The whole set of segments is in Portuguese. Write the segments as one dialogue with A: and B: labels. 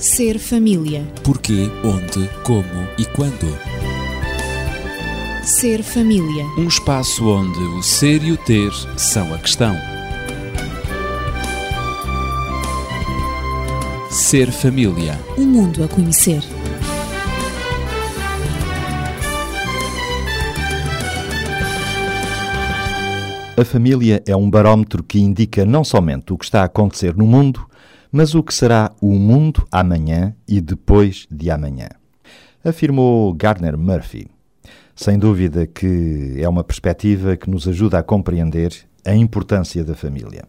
A: Ser família.
B: Porquê, onde, como e quando.
A: Ser família.
B: Um espaço onde o ser e o ter são a questão. Ser família.
A: Um mundo a conhecer.
C: A família é um barómetro que indica não somente o que está a acontecer no mundo, mas o que será o mundo amanhã e depois de amanhã. Afirmou Gardner Murphy. Sem dúvida que é uma perspectiva que nos ajuda a compreender a importância da família.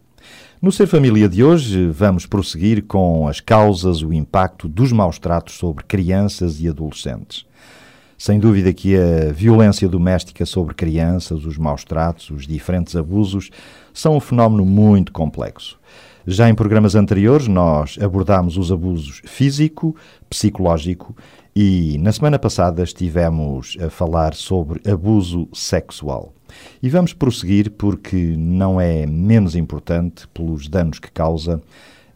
C: No Ser Família de hoje, vamos prosseguir com as causas, o impacto dos maus tratos sobre crianças e adolescentes. Sem dúvida que a violência doméstica sobre crianças, os maus tratos, os diferentes abusos, são um fenómeno muito complexo. Já em programas anteriores, nós abordámos os abusos físico, psicológico e na semana passada estivemos a falar sobre abuso sexual. E vamos prosseguir porque não é menos importante, pelos danos que causa,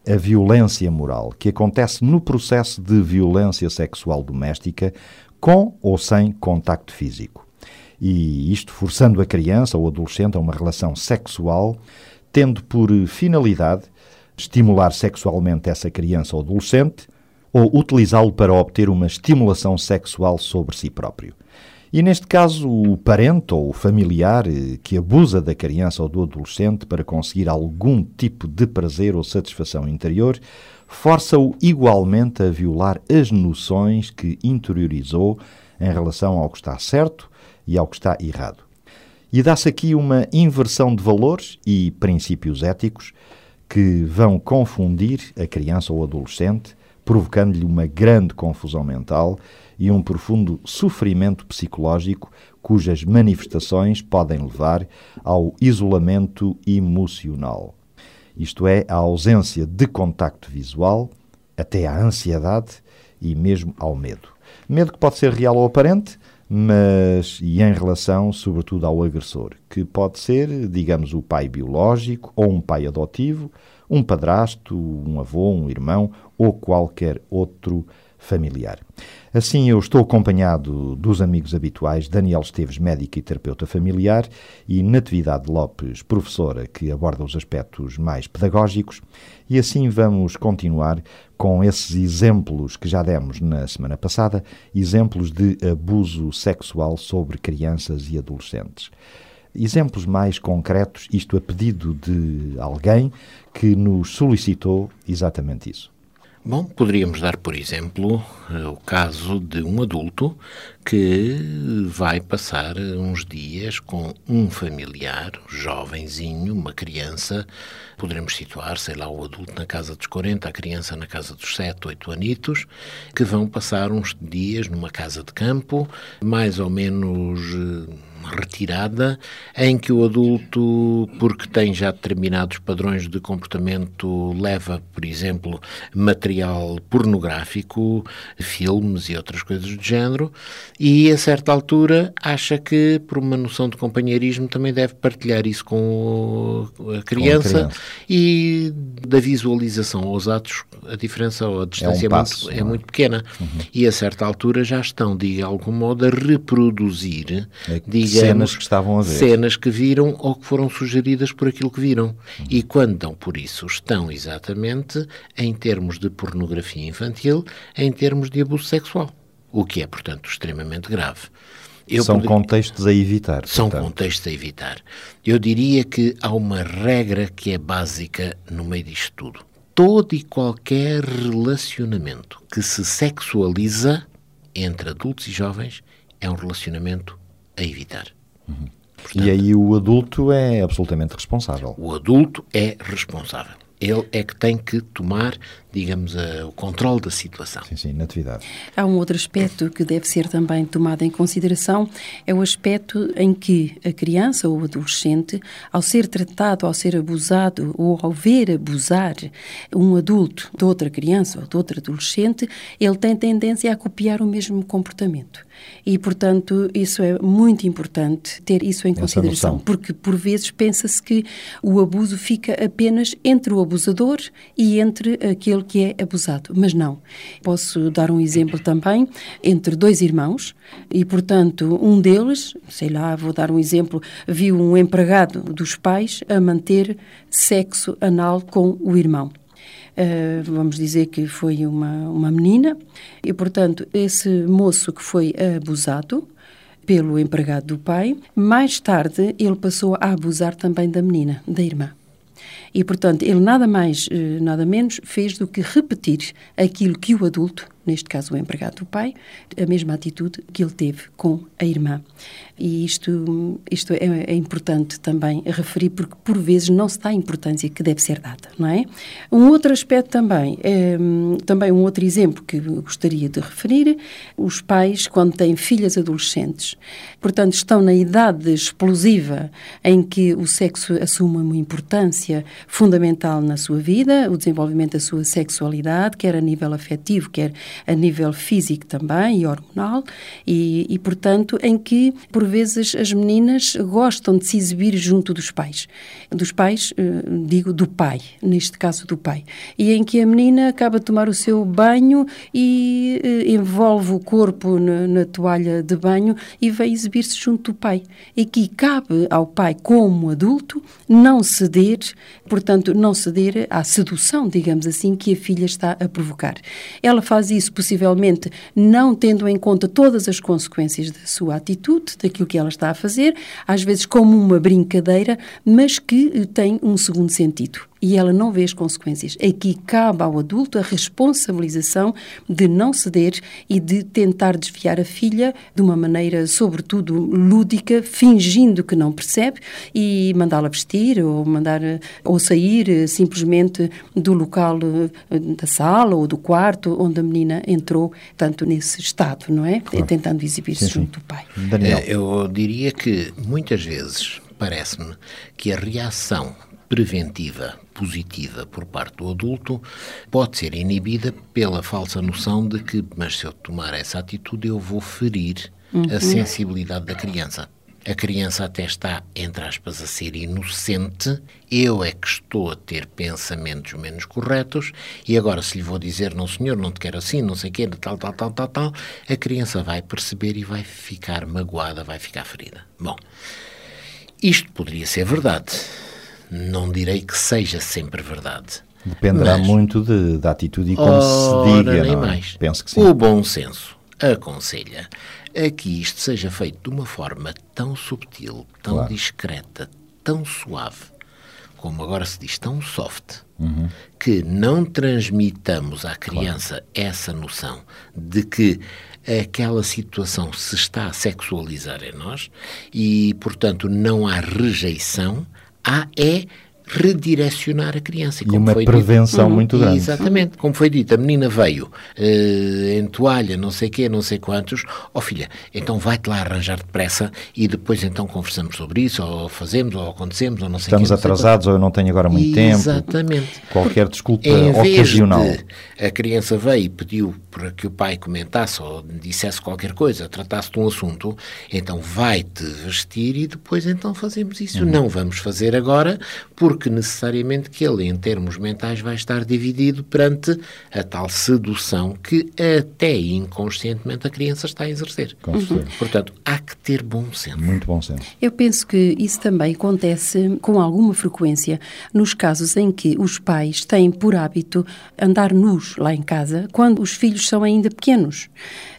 C: a violência moral, que acontece no processo de violência sexual doméstica, com ou sem contacto físico. E isto forçando a criança ou adolescente a uma relação sexual, tendo por finalidade estimular sexualmente essa criança ou adolescente ou utilizá-lo para obter uma estimulação sexual sobre si próprio. E neste caso, o parente ou o familiar eh, que abusa da criança ou do adolescente para conseguir algum tipo de prazer ou satisfação interior, força-o igualmente a violar as noções que interiorizou em relação ao que está certo e ao que está errado. E dá-se aqui uma inversão de valores e princípios éticos que vão confundir a criança ou adolescente, provocando-lhe uma grande confusão mental e um profundo sofrimento psicológico cujas manifestações podem levar ao isolamento emocional. Isto é, a ausência de contacto visual, até à ansiedade e mesmo ao medo. Medo que pode ser real ou aparente, mas e em relação, sobretudo, ao agressor, que pode ser, digamos, o pai biológico ou um pai adotivo, um padrasto, um avô, um irmão ou qualquer outro familiar. Assim, eu estou acompanhado dos amigos habituais Daniel Esteves, médico e terapeuta familiar, e Natividade Lopes, professora, que aborda os aspectos mais pedagógicos, e assim vamos continuar com esses exemplos que já demos na semana passada, exemplos de abuso sexual sobre crianças e adolescentes. Exemplos mais concretos, isto a pedido de alguém que nos solicitou exatamente isso.
D: Bom, poderíamos dar, por exemplo, o caso de um adulto que vai passar uns dias com um familiar, jovenzinho, uma criança. Poderemos situar, sei lá, o adulto na casa dos 40, a criança na casa dos 7, 8 anitos, que vão passar uns dias numa casa de campo, mais ou menos retirada, em que o adulto, porque tem já determinados padrões de comportamento, leva, por exemplo, material pornográfico, filmes e outras coisas do género, e a certa altura acha que, por uma noção de companheirismo, também deve partilhar isso com a criança, com a criança. e da visualização aos atos, a diferença ou a distância é, um passo, é, muito, é muito, pequena. Uhum. E a certa altura já estão, de algum modo, a reproduzir, é digamos,
C: cenas que estavam a ver.
D: Cenas que viram ou que foram sugeridas por aquilo que viram. Uhum. E quando dão por isso, estão exatamente em termos de pornografia infantil, em termos de abuso sexual. O que é, portanto, extremamente grave.
C: Eu são poderia... contextos a evitar.
D: São portanto. contextos a evitar. Eu diria que há uma regra que é básica no meio disto tudo. Todo e qualquer relacionamento que se sexualiza entre adultos e jovens é um relacionamento a evitar.
C: Uhum. Portanto, e aí o adulto é absolutamente responsável.
D: O adulto é responsável. Ele é que tem que tomar digamos, o controle da situação.
C: Sim, sim, na atividade.
E: Há um outro aspecto que deve ser também tomado em consideração, é o aspecto em que a criança ou o adolescente, ao ser tratado, ao ser abusado ou ao ver abusar um adulto de outra criança ou de outro adolescente, ele tem tendência a copiar o mesmo comportamento. E, portanto, isso é muito importante ter isso em Essa consideração, noção. porque por vezes pensa-se que o abuso fica apenas entre o abusador e entre aquele que é abusado. Mas não. Posso dar um exemplo também entre dois irmãos e, portanto, um deles, sei lá, vou dar um exemplo, viu um empregado dos pais a manter sexo anal com o irmão. Uh, vamos dizer que foi uma, uma menina, e portanto, esse moço que foi abusado pelo empregado do pai, mais tarde ele passou a abusar também da menina, da irmã. E, portanto, ele nada mais, eh, nada menos fez do que repetir aquilo que o adulto neste caso o empregado do pai, a mesma atitude que ele teve com a irmã. E isto, isto é, é, importante também referir, porque por vezes não se dá a importância que deve ser dada, não é? Um outro aspecto também, é, também um outro exemplo que gostaria de referir, os pais quando têm filhas adolescentes, portanto estão na idade explosiva em que o sexo assume uma importância fundamental na sua vida, o desenvolvimento da sua sexualidade, quer a nível afetivo, quer a nível físico também e hormonal, e, e, portanto, em que, por vezes, as meninas gostam de se exibir junto dos pais. Dos pais, eh, digo, do pai, neste caso do pai. E em que a menina acaba de tomar o seu banho e eh, envolve o corpo na, na toalha de banho e vai exibir-se junto do pai. E que cabe ao pai, como adulto, não ceder, portanto, não ceder à sedução, digamos assim, que a filha está a provocar. Ela faz isso isso, possivelmente não tendo em conta todas as consequências da sua atitude, daquilo que ela está a fazer, às vezes como uma brincadeira, mas que tem um segundo sentido e ela não vê as consequências. Aqui cabe ao adulto a responsabilização de não ceder e de tentar desviar a filha de uma maneira, sobretudo, lúdica, fingindo que não percebe e mandá-la vestir ou mandar ou sair eh, simplesmente do local eh, da sala ou do quarto onde a menina entrou, tanto nesse estado, não é? Claro. Tentando exibir-se junto do pai.
D: Daniel. Eh, eu diria que muitas vezes parece-me que a reação preventiva positiva por parte do adulto pode ser inibida pela falsa noção de que, mas se eu tomar essa atitude, eu vou ferir uhum. a sensibilidade da criança. A criança até está, entre aspas, a ser inocente, eu é que estou a ter pensamentos menos corretos, e agora se lhe vou dizer, não senhor, não te quero assim, não sei o quê, tal, tal, tal, tal, tal, a criança vai perceber e vai ficar magoada, vai ficar ferida. Bom, isto poderia ser verdade não direi que seja sempre verdade.
C: Dependerá mas, muito de, da atitude e como se diga. Nem não é? mais. Penso que sim.
D: O bom senso aconselha a que isto seja feito de uma forma tão subtil, tão claro. discreta, tão suave, como agora se diz, tão soft, uhum. que não transmitamos à criança claro. essa noção de que aquela situação se está a sexualizar em nós e, portanto, não há rejeição, há é redirecionar a criança.
C: E, uma prevenção dito, muito grande.
D: Exatamente. Como foi dito, a menina veio uh, em toalha, não sei quê, não sei quantos. Ó oh, filha, então vai-te lá arranjar depressa e depois então conversamos sobre isso, ou fazemos, ou acontecemos, ou não sei
C: Estamos
D: quê,
C: atrasados, ou eu não tenho agora muito
D: Exatamente.
C: tempo. Exatamente. Qualquer desculpa
D: em
C: ocasional.
D: Vez de a criança veio e pediu para que o pai comentasse ou dissesse qualquer coisa, tratasse de um assunto, então vai-te vestir e depois então fazemos isso. Uhum. Não vamos fazer agora, porque necessariamente que ele, em termos mentais, vai estar dividido perante a tal sedução que até inconscientemente a criança está a exercer.
C: Uhum.
D: Portanto, há que ter bom senso.
C: Muito bom senso.
E: Eu penso que isso também acontece com alguma frequência nos casos em que os pais têm por hábito andar nus lá em casa quando os filhos são ainda pequenos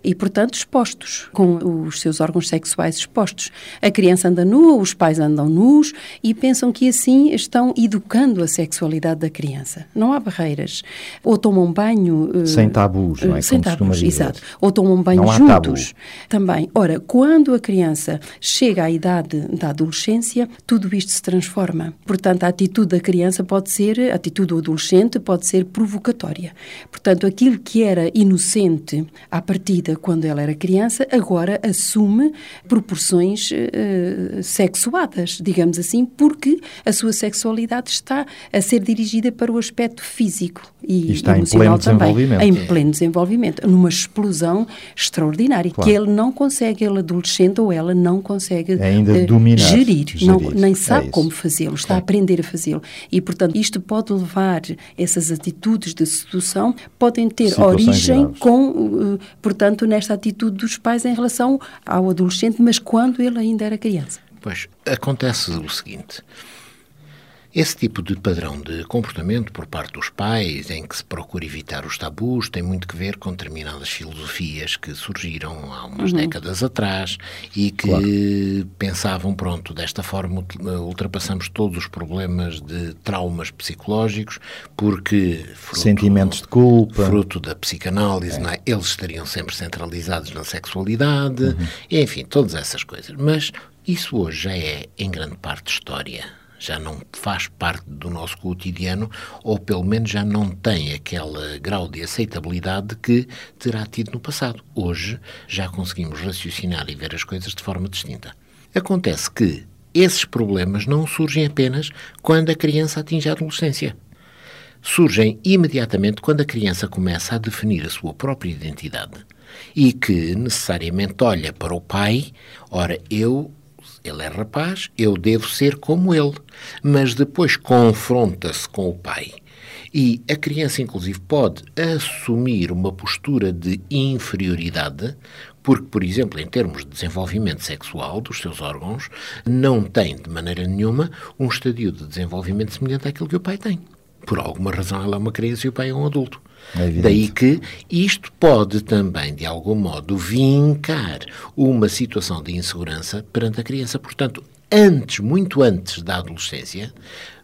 E: e, portanto, expostos, com os seus órgãos sexuais expostos. A criança anda nua, os pais andam nus e pensam que assim estão educando a sexualidade da criança. Não há barreiras. Ou tomam banho.
C: Eh, sem tabus, não é?
E: Sem Como tabus, exato. Ou tomam banho não juntos. Também. Ora, quando a criança chega à idade da adolescência, tudo isto se transforma. Portanto, a atitude da criança pode ser, a atitude do adolescente pode ser provocatória. Portanto, aquilo que era inocente inocente à partida quando ela era criança, agora assume proporções uh, sexuadas, digamos assim, porque a sua sexualidade está a ser dirigida para o aspecto físico e,
C: e está
E: emocional
C: em pleno
E: também,
C: desenvolvimento.
E: em pleno desenvolvimento, numa explosão extraordinária
C: Claro.
E: que ele não consegue, ele adolescente ou ela não consegue
C: Ainda
E: eh,
C: dominar,
E: gerir,
C: gerir.
E: Não, nem
C: É
E: sabe
C: isso.
E: como fazê-lo, está a aprender a fazê-lo. E, portanto, isto pode levar, essas atitudes de sedução podem ter
C: Situações
E: origem
C: graves.
E: com, eh, portanto, nesta atitude dos pais em relação ao adolescente, mas quando ele ainda era criança.
D: Pois, acontece o seguinte. Esse tipo de padrão de comportamento por parte dos pais, em que se procura evitar os tabus, tem muito que ver com determinadas filosofias que surgiram há umas décadas atrás e que pensavam, pronto, desta forma ut- ultrapassamos todos os problemas de traumas psicológicos, porque fruto-
C: Sentimentos de culpa.
D: fruto da psicanálise, não é? eles estariam sempre centralizados na sexualidade, e, enfim, todas essas coisas. Mas isso hoje já é, em grande parte, história. Já não faz parte do nosso cotidiano, ou pelo menos já não tem aquele grau de aceitabilidade que terá tido no passado. Hoje já conseguimos raciocinar e ver as coisas de forma distinta. Acontece que esses problemas não surgem apenas quando a criança atinge a adolescência surgem imediatamente quando a criança começa a definir a sua própria identidade e que necessariamente olha para o pai, ora, eu, ele é rapaz, eu devo ser como ele, mas depois confronta-se com o pai. E a criança, inclusive, pode assumir uma postura de inferioridade, porque, por exemplo, em termos de desenvolvimento sexual dos seus órgãos, não tem de maneira nenhuma um estadio de desenvolvimento semelhante àquilo que o pai tem. Por alguma razão ela é uma criança e o pai é um adulto.
C: É.
D: Daí que isto pode também, de algum modo, vincar uma situação de insegurança perante a criança. Portanto, antes, muito antes da adolescência,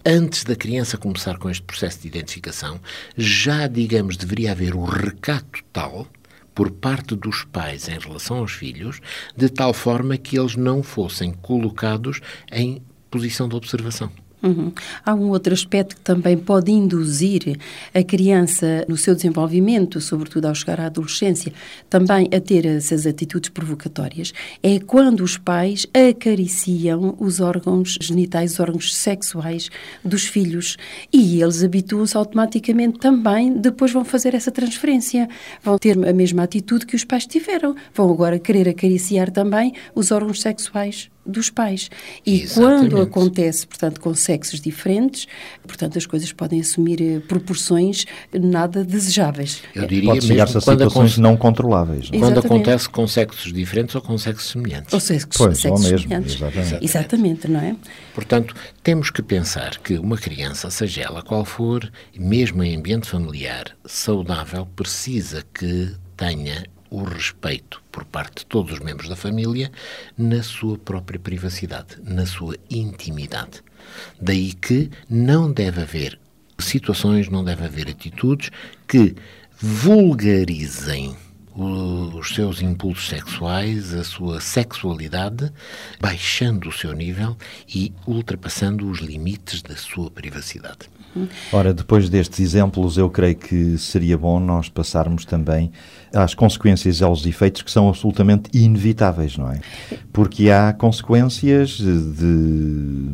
D: antes da criança começar com este processo de identificação, já, digamos, deveria haver o recato tal por parte dos pais em relação aos filhos, de tal forma que eles não fossem colocados em posição de observação.
E: Uhum. Há um outro aspecto que também pode induzir a criança no seu desenvolvimento, sobretudo ao chegar à adolescência, também a ter essas atitudes provocatórias, é quando os pais acariciam os órgãos genitais, os órgãos sexuais dos filhos e eles habituam-se automaticamente também, depois vão fazer essa transferência, vão ter a mesma atitude que os pais tiveram, vão agora querer acariciar também os órgãos sexuais dos pais. E
D: Exatamente.
E: quando acontece, portanto, com sexos diferentes, portanto, as coisas podem assumir eh, proporções nada desejáveis.
D: Eu diria
C: Pode chegar-se
D: mesmo
C: a
D: quando,
C: situações não controláveis. não é?
D: quando acontece com sexos diferentes ou com sexos semelhantes.
E: Ou sexos,
C: Pois,
E: sexos
C: ou mesmo,
E: semelhantes.
C: exatamente.
E: Exatamente, não é?
D: Portanto, temos que pensar que uma criança, seja ela qual for, mesmo em ambiente familiar saudável, precisa que tenha o respeito por parte de todos os membros da família na sua própria privacidade, na sua intimidade. Daí que não deve haver situações, não deve haver atitudes que vulgarizem os seus impulsos sexuais, a sua sexualidade, baixando o seu nível e ultrapassando os limites da sua privacidade.
C: Ora, depois destes exemplos, eu creio que seria bom nós passarmos também às consequências e aos efeitos que são absolutamente inevitáveis, não é? Porque há consequências de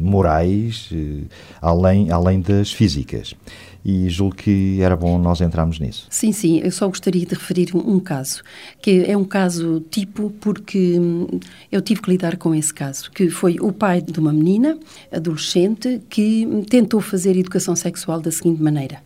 C: morais eh, além, além das físicas. E julgo que era bom nós entrarmos nisso.
E: Sim, sim, eu só gostaria de referir um, caso, que é um caso tipo porque hum, eu tive que lidar com esse caso, que foi o pai de uma menina, adolescente, que hum, tentou fazer educação sexual da seguinte maneira.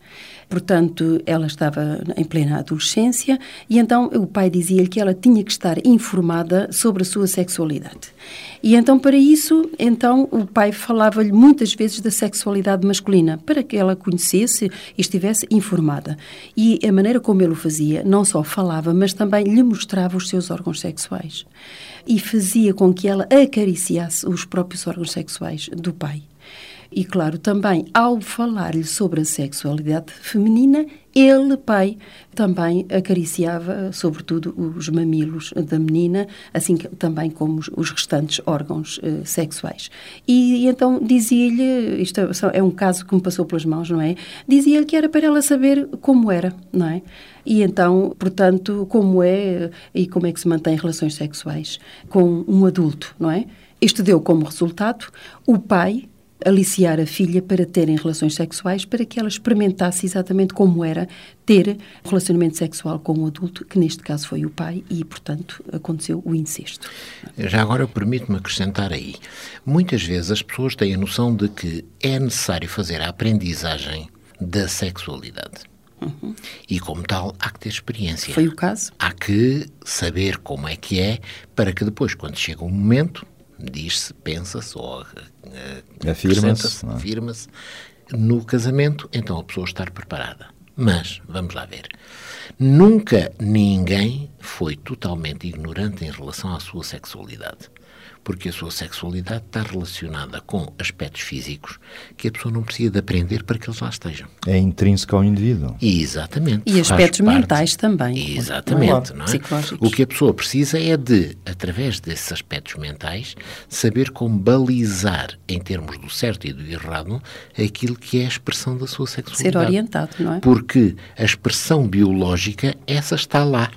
E: Portanto, ela estava em plena adolescência e então o pai dizia-lhe que ela tinha que estar informada sobre a sua sexualidade. E então, para isso, então o pai falava-lhe muitas vezes da sexualidade masculina, para que ela conhecesse e estivesse informada. E a maneira como ele o fazia, não só falava, mas também lhe mostrava os seus órgãos sexuais. E fazia com que ela acariciasse os próprios órgãos sexuais do pai. E, claro, também ao falar-lhe sobre a sexualidade feminina, ele, pai, também acariciava, sobretudo, os mamilos da menina, assim que, também como os, os restantes órgãos eh, sexuais. E, e então dizia-lhe, isto é, é um caso que me passou pelas mãos, não é? Dizia-lhe que era para ela saber como era, não é? E então, portanto, como é e como é que se mantém relações sexuais com um adulto, não é? Isto deu como resultado o pai aliciar a filha para terem relações sexuais, para que ela experimentasse exatamente como era ter relacionamento sexual com um adulto, que neste caso foi o pai, e, portanto, aconteceu o incesto.
D: Já agora permite-me acrescentar aí. Muitas vezes as pessoas têm a noção de que é necessário fazer a aprendizagem da sexualidade. Uhum. E como tal, há que ter experiência.
E: Foi o caso?
D: Há que saber como é que é, para que depois, quando chega o um momento, diz-se, pensa-se ou uh, afirma-se, afirma-se no casamento, então a pessoa estar preparada. Mas, vamos lá ver, nunca ninguém foi totalmente ignorante em relação à sua sexualidade porque a sua sexualidade está relacionada com aspectos físicos que a pessoa não precisa de aprender para que eles lá estejam.
C: É intrínseco ao indivíduo.
D: Exatamente.
E: E aspectos mentais também.
D: Exatamente. Não é? O que a pessoa precisa é de, através desses aspectos mentais, saber como balizar, em termos do certo e do errado, aquilo que é a expressão da sua sexualidade.
E: Ser orientado, não é?
D: Porque a expressão biológica, essa está lá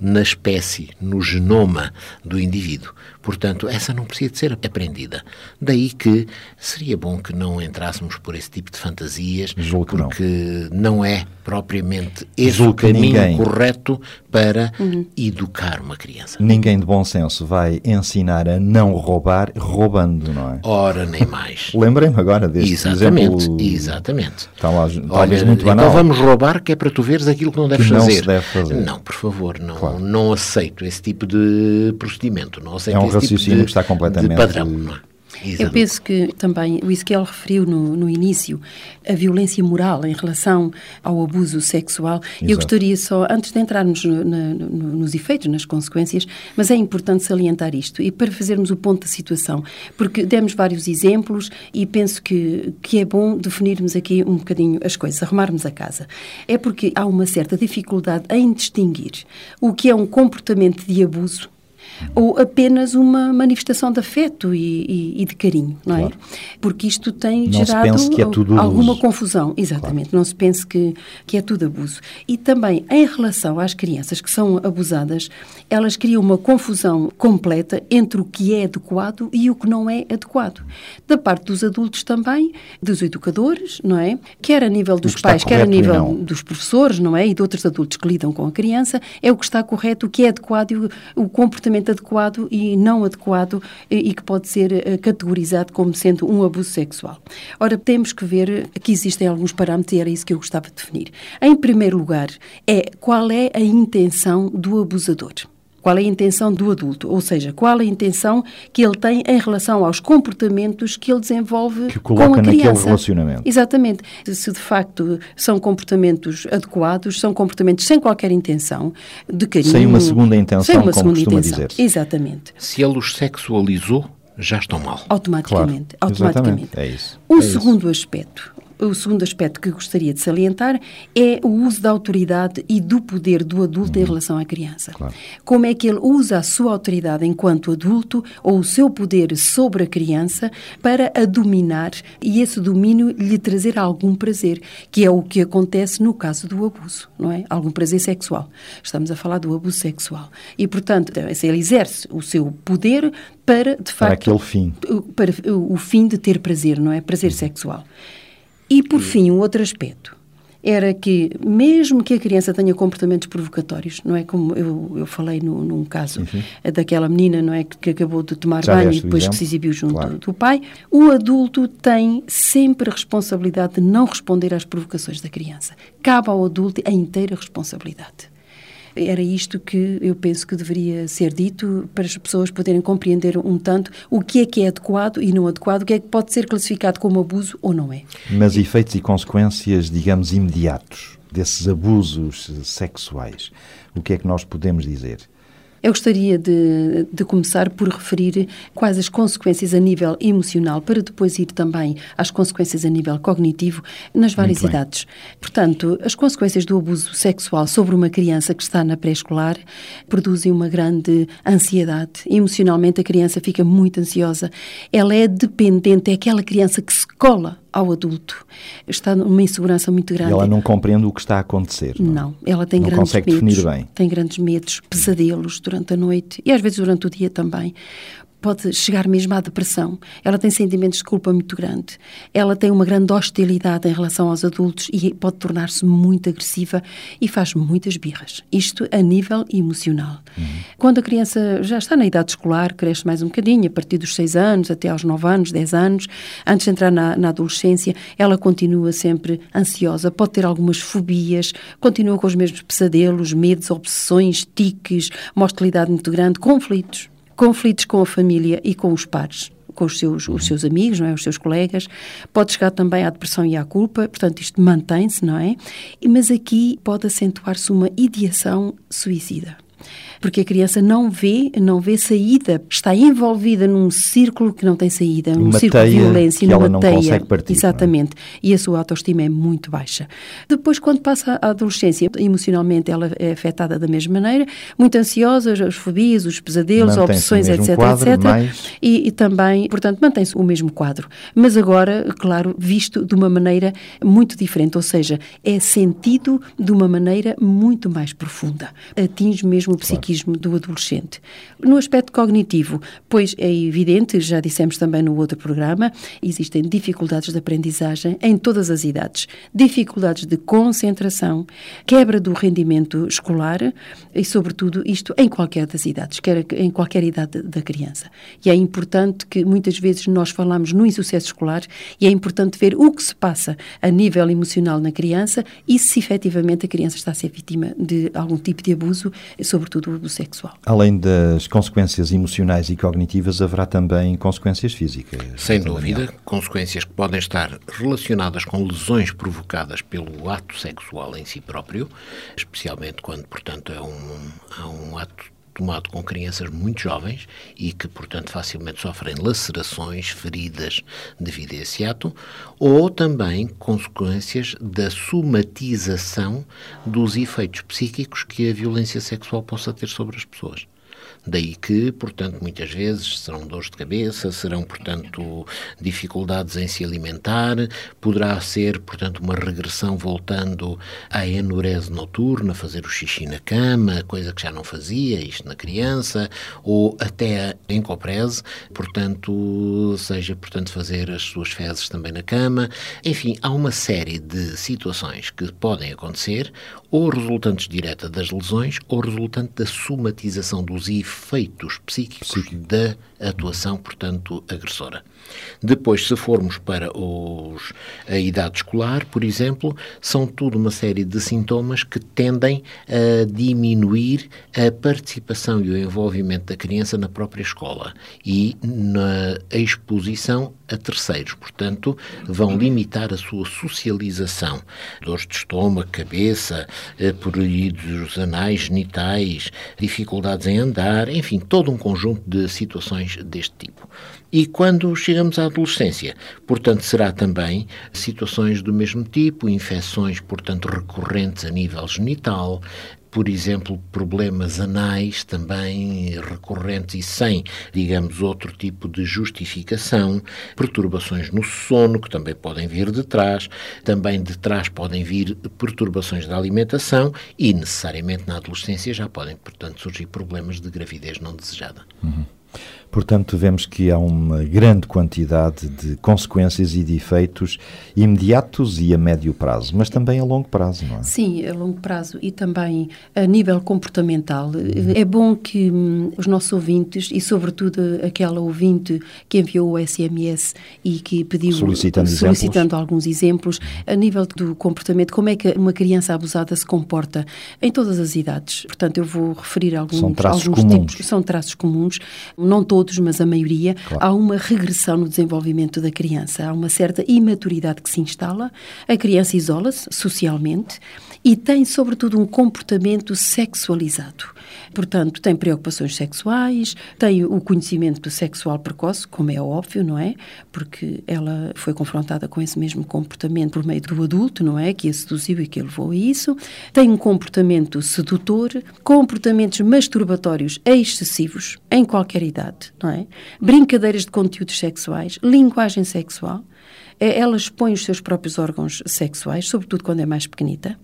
D: na espécie, no genoma do indivíduo. Portanto, essa não precisa de ser aprendida. Daí que seria bom que não entrássemos por esse tipo de fantasias,
C: Julgo
D: porque não. não. é propriamente esse Julgo o caminho ninguém, correto para uhum. educar uma criança.
C: Ninguém de bom senso vai ensinar a não roubar roubando, não é?
D: Ora, nem mais.
C: Lembrei-me agora deste
D: exatamente,
C: exemplo.
D: Exatamente.
C: Está lá, Olha, muito banal.
D: Então vamos roubar que é para tu veres aquilo que não deves
C: que não
D: fazer.
C: Se deve fazer.
D: Não, por favor, não, claro. não aceito esse tipo de procedimento. Não aceito
C: é um
D: esse
C: raciocínio
D: tipo de,
C: que está completamente...
D: de padrão. Não é?
E: Exato. Eu penso que também o Ezequiel referiu no, no, início a violência moral em relação ao abuso sexual. Exato. Eu gostaria só, antes de entrarmos no, no, nos efeitos, nas consequências, mas é importante salientar isto e para fazermos o ponto da situação, porque demos vários exemplos e penso que, que é bom definirmos aqui um bocadinho as coisas, arrumarmos a casa. É porque há uma certa dificuldade em distinguir o que é um comportamento de abuso ou apenas uma manifestação de afeto e, e, e de carinho, não é? claro. Porque isto tem
C: não
E: gerado
C: é
E: alguma confusão, exatamente, claro. não se pense que, que é tudo abuso. E também em relação às crianças que são abusadas, elas criam uma confusão completa entre o que é adequado e o que não é adequado. Da parte dos adultos também, dos educadores, não é? Quer a nível dos pais, quer a nível dos professores, não é? E de outros adultos que lidam com a criança, é o que está correto, o que é adequado e o, o comportamento adequado e não adequado e que pode ser eh, categorizado como sendo um abuso sexual. Ora, temos que ver, aqui existem alguns parâmetros e era isso que eu gostava de definir. Em primeiro lugar, é qual é a intenção do abusador. Qual é a intenção do adulto? Ou seja, qual é a intenção que ele tem em relação aos comportamentos que ele desenvolve
C: que coloca
E: com a criança?
C: naquele relacionamento.
E: Exatamente. Se de facto são comportamentos adequados, são comportamentos sem qualquer intenção de carinho.
C: Sem uma segunda intenção,
E: sem uma
C: como
E: segunda
C: costuma
E: intenção.
C: dizer.
E: Exatamente.
D: Se ele os sexualizou, já estão mal.
E: Automaticamente.
C: Claro,
E: automaticamente.
C: É isso.
E: Um
C: é
E: segundo
C: isso.
E: aspecto o segundo aspecto que gostaria de salientar é o uso da autoridade e do poder do adulto uhum. em relação à criança.
C: Claro.
E: Como é que ele usa a sua autoridade enquanto adulto ou o seu poder sobre a criança para a dominar e esse domínio lhe trazer algum prazer, que é o que acontece no caso do abuso, não é? Algum prazer sexual. Estamos a falar do abuso sexual. E, portanto, ele exerce o seu poder para, de facto...
C: Para aquele fim.
E: Para o fim de ter prazer, não é? Prazer sexual. E, por fim, um outro aspecto era que, mesmo que a criança tenha comportamentos provocatórios, não é como eu, eu falei no, num caso uhum. daquela menina, não é, que, acabou de tomar
C: Já
E: banho e depois exemplo? que se exibiu junto claro. do pai, o adulto tem sempre a responsabilidade de não responder às provocações da criança. Cabe ao adulto a inteira responsabilidade. Era isto que eu penso que deveria ser dito para as pessoas poderem compreender um tanto o que é que é adequado e não adequado, o que é que pode ser classificado como abuso ou não é.
C: Mas efeitos e consequências, digamos, imediatos desses abusos sexuais, o que é que nós podemos dizer?
E: Eu gostaria de, de, começar por referir quais as consequências a nível emocional, para depois ir também às consequências a nível cognitivo nas várias idades. Portanto, as consequências do abuso sexual sobre uma criança que está na pré-escolar produzem uma grande ansiedade. Emocionalmente, a criança fica muito ansiosa. Ela é dependente, é aquela criança que se cola ao adulto. Está numa insegurança muito grande.
C: E ela não compreende o que está a acontecer. Não,
E: não ela tem
C: não
E: grandes
C: consegue
E: medos.
C: definir bem.
E: Tem grandes medos, pesadelos durante a noite e às vezes durante o dia também pode chegar mesmo à depressão. Ela tem sentimentos de culpa muito grande. Ela tem uma grande hostilidade em relação aos adultos e pode tornar-se muito agressiva e faz muitas birras. Isto a nível emocional. Uhum. Quando a criança já está na idade escolar, cresce mais um bocadinho, a partir dos 6 anos até aos 9 anos, 10 anos, antes de entrar na, na adolescência, ela continua sempre ansiosa, pode ter algumas fobias, continua com os mesmos pesadelos, medos, obsessões, tiques, uma hostilidade muito grande, conflitos conflitos com a família e com os pares com os seus, os seus amigos, não é? os seus colegas, pode chegar também à depressão e à culpa, portanto isto mantém-se, não é? Mas aqui pode acentuar-se uma ideação suicida porque a criança não vê, não vê saída, está envolvida num círculo que não tem saída, num
C: uma
E: círculo de violência,
C: que
E: numa
C: ela não
E: teia.
C: Consegue partir, é?
E: Exatamente. E a sua autoestima é muito baixa. Depois, quando passa à adolescência, emocionalmente ela é afetada da mesma maneira, muito ansiosa, as fobias, os pesadelos, obsessões, etc,
C: quadro,
E: etc.
C: Mais...
E: E, e também, portanto, mantém-se o mesmo quadro. Mas agora, claro, visto de uma maneira muito diferente, ou seja, é sentido de uma maneira muito mais profunda. Atinge mesmo o psiquismo claro. do adolescente. No aspecto cognitivo, pois é evidente, já dissemos também no outro programa, existem dificuldades de aprendizagem em todas as idades, dificuldades de concentração, quebra do rendimento escolar e, sobretudo, isto em qualquer das idades, quer em qualquer idade da criança. E é importante que muitas vezes nós falamos no insucesso escolar e é importante ver o que se passa a nível emocional na criança e se efetivamente a criança está a ser vítima de algum tipo de abuso, sobretudo o abuso sexual.
C: Além das consequências emocionais e cognitivas, haverá também consequências físicas?
D: Sem dúvida, consequências que podem estar relacionadas com lesões provocadas pelo ato sexual em si próprio, especialmente quando, portanto, é um, é um ato tomado com crianças muito jovens e que, portanto, facilmente sofrem lacerações, feridas devido a esse ato, ou também consequências da somatização dos efeitos psíquicos que a violência sexual possa ter sobre as pessoas. Daí que, portanto, muitas vezes serão dores de cabeça, serão, portanto, dificuldades em se alimentar, poderá ser, portanto, uma regressão voltando à enurese noturna, fazer o xixi na cama, coisa que já não fazia, isto na criança, ou até a encoprese, portanto, seja, portanto, fazer as suas fezes também na cama. Enfim, há uma série de situações que podem acontecer, ou resultantes direta das lesões, ou resultante da somatização dos efeitos psíquicos Psíquico. da atuação, portanto, agressora. Depois, se formos para os, a idade escolar, por exemplo, são tudo uma série de sintomas que tendem a diminuir a participação e o envolvimento da criança na própria escola e na exposição a terceiros. Portanto, vão limitar a sua socialização. Dores de estômago, cabeça, eh, pruridos anais, genitais, dificuldades em andar, enfim, todo um conjunto de situações deste tipo. E quando chegamos à adolescência, portanto, será também situações do mesmo tipo, infecções, portanto, recorrentes a nível genital, por exemplo, problemas anais também recorrentes e sem, digamos, outro tipo de justificação, perturbações no sono, que também podem vir de trás, também de trás podem vir perturbações da alimentação e, necessariamente, na adolescência já podem, portanto, surgir problemas de gravidez não desejada.
C: Uhum. Portanto, vemos que há uma grande quantidade de consequências e de efeitos imediatos e a médio prazo, mas também a longo prazo, não é?
E: Sim, a longo prazo e também a nível comportamental. É bom que hum, os nossos ouvintes, e sobretudo aquela ouvinte que enviou o SMS e que pediu,
C: solicitando,
E: solicitando alguns exemplos, a nível do comportamento, como é que uma criança abusada se comporta em todas as idades. Portanto, eu vou referir alguns,
C: são traços
E: alguns
C: comuns.
E: tipos. São traços comuns. Não todos todos, mas a maioria, claro. há uma regressão no desenvolvimento da criança. Há uma certa imaturidade que se instala, a criança isola-se socialmente e tem, sobretudo, um comportamento sexualizado. Portanto, tem preocupações sexuais, tem o conhecimento sexual precoce, como é óbvio, não é? Porque ela foi confrontada com esse mesmo comportamento por meio do adulto, não é? Que a seduziu e que a levou a isso. Tem um comportamento sedutor, comportamentos masturbatórios excessivos em qualquer idade, não é? Brincadeiras de conteúdos sexuais, linguagem sexual. É, ela expõe os seus próprios órgãos sexuais, sobretudo quando é mais pequenita.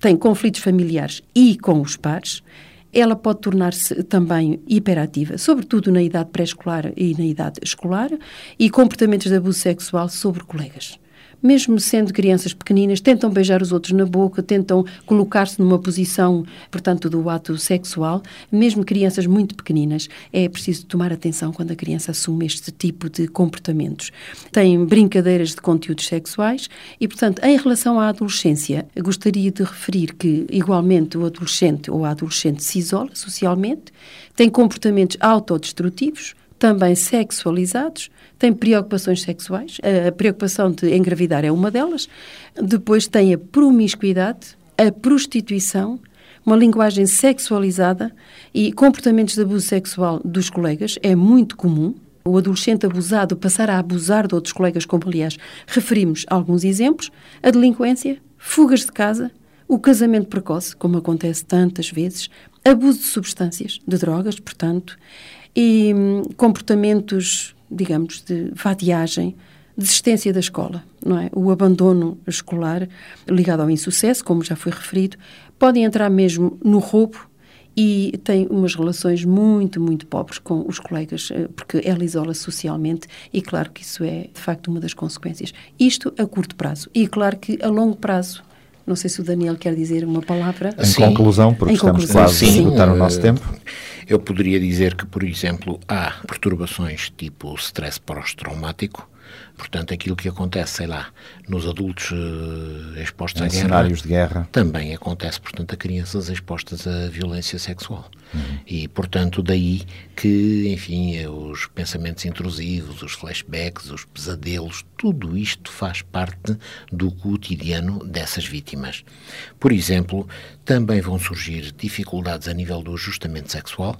E: Tem conflitos familiares e com os pares ela pode tornar-se também hiperativa, sobretudo na idade pré-escolar e na idade escolar, e comportamentos de abuso sexual sobre colegas mesmo sendo crianças pequeninas, tentam beijar os outros na boca, tentam colocar-se numa posição, portanto, do ato sexual, mesmo crianças muito pequeninas. É preciso tomar atenção quando a criança assume este tipo de comportamentos. Tem brincadeiras de conteúdos sexuais e, portanto, em relação à adolescência, gostaria de referir que, igualmente, o adolescente ou a adolescente se isola socialmente, tem comportamentos autodestrutivos, também sexualizados, tem preocupações sexuais, a preocupação de engravidar é uma delas, depois tem a promiscuidade, a prostituição, uma linguagem sexualizada e comportamentos de abuso sexual dos colegas é muito comum. O adolescente abusado passar a abusar de outros colegas, como aliás referimos alguns exemplos, a delinquência, fugas de casa, o casamento precoce, como acontece tantas vezes, abuso de substâncias, de drogas, portanto, e hum, comportamentos, digamos, de vadiagem, desistência da escola, não é? O abandono escolar ligado ao insucesso, como já foi referido, pode entrar mesmo no roubo e tem umas relações muito, muito pobres com os colegas, eh, porque ela isola socialmente e claro que isso é, de facto, uma das consequências. Isto a curto prazo. E claro que a longo prazo não sei se o Daniel quer dizer uma palavra.
C: Em Sim. conclusão, porque em estamos conclusão. quase a esgotar o nosso tempo.
D: Eu poderia dizer que, por exemplo, há perturbações tipo stress pós-traumático, Portanto, aquilo que acontece, sei lá, nos adultos uh, expostos
C: em
D: à guerra.
C: cenários de guerra.
D: Também acontece, portanto, a crianças expostas à violência sexual. Uhum. E, portanto, daí que, enfim, os pensamentos intrusivos, os flashbacks, os pesadelos, tudo isto faz parte do cotidiano dessas vítimas. Por exemplo, também vão surgir dificuldades a nível do ajustamento sexual,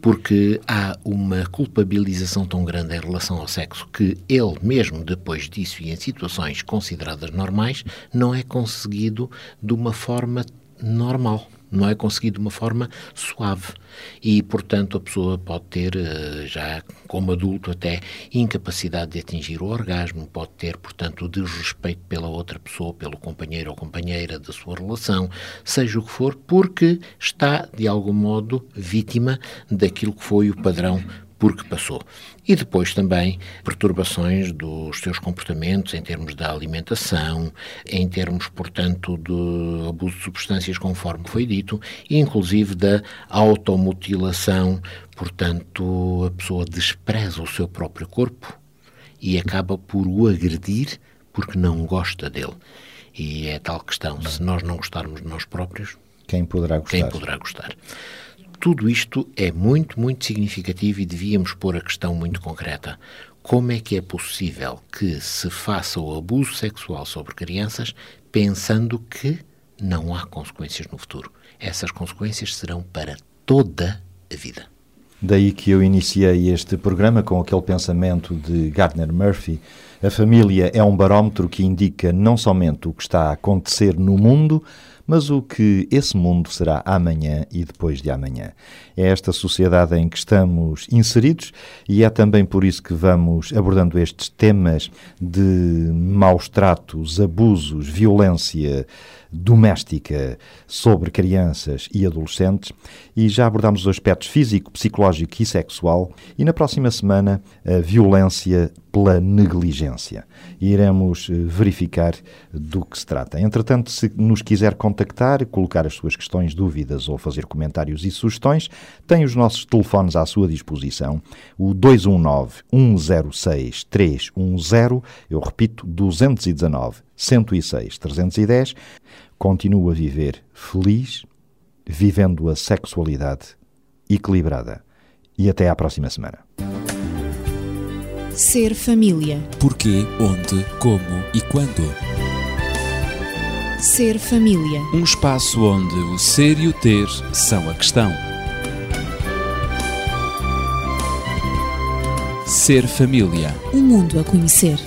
D: porque há uma culpabilização tão grande em relação ao sexo que ele mesmo depois disso e em situações consideradas normais não é conseguido de uma forma normal não é conseguido de uma forma suave. E, portanto, a pessoa pode ter, eh, já como adulto, até incapacidade de atingir o orgasmo, pode ter, portanto, o desrespeito pela outra pessoa, pelo companheiro ou companheira da sua relação, seja o que for, porque está, de algum modo, vítima daquilo que foi o padrão porque passou. E depois também perturbações dos seus comportamentos em termos da alimentação, em termos, portanto, do abuso de substâncias, conforme foi dito, e inclusive da automutilação. Portanto, a pessoa despreza o seu próprio corpo e acaba por o agredir porque não gosta dele. E é tal questão, se nós não gostarmos de nós próprios,
C: quem poderá gostar?
D: Quem poderá gostar? Tudo isto é muito, muito significativo e devíamos pôr a questão muito concreta. Como é que é possível que se faça o abuso sexual sobre crianças pensando que não há consequências no futuro? Essas consequências serão para toda a vida.
C: Daí que eu iniciei este programa com aquele pensamento de Gardner Murphy. A família é um barómetro que indica não somente o que está a acontecer no mundo, mas o que esse mundo será amanhã e depois de amanhã. É esta sociedade em que estamos inseridos e é também por isso que vamos abordando estes temas de maus tratos, abusos, violência doméstica sobre crianças e adolescentes e já abordamos os aspectos físico, psicológico e sexual e na próxima semana a violência pela negligência. Iremos eh, verificar do que se trata. Entretanto, se nos quiser contactar, colocar as suas questões, dúvidas ou fazer comentários e sugestões, tem os nossos telefones à sua disposição, o 219 106 310, eu repito, 219 106 310. Continua a viver feliz, vivendo a sexualidade equilibrada. E até à próxima semana.
A: Ser família.
B: Porquê, onde, como e quando.
A: Ser família.
B: Um espaço onde o ser e o ter são a questão. Ser família.
A: Um mundo a conhecer.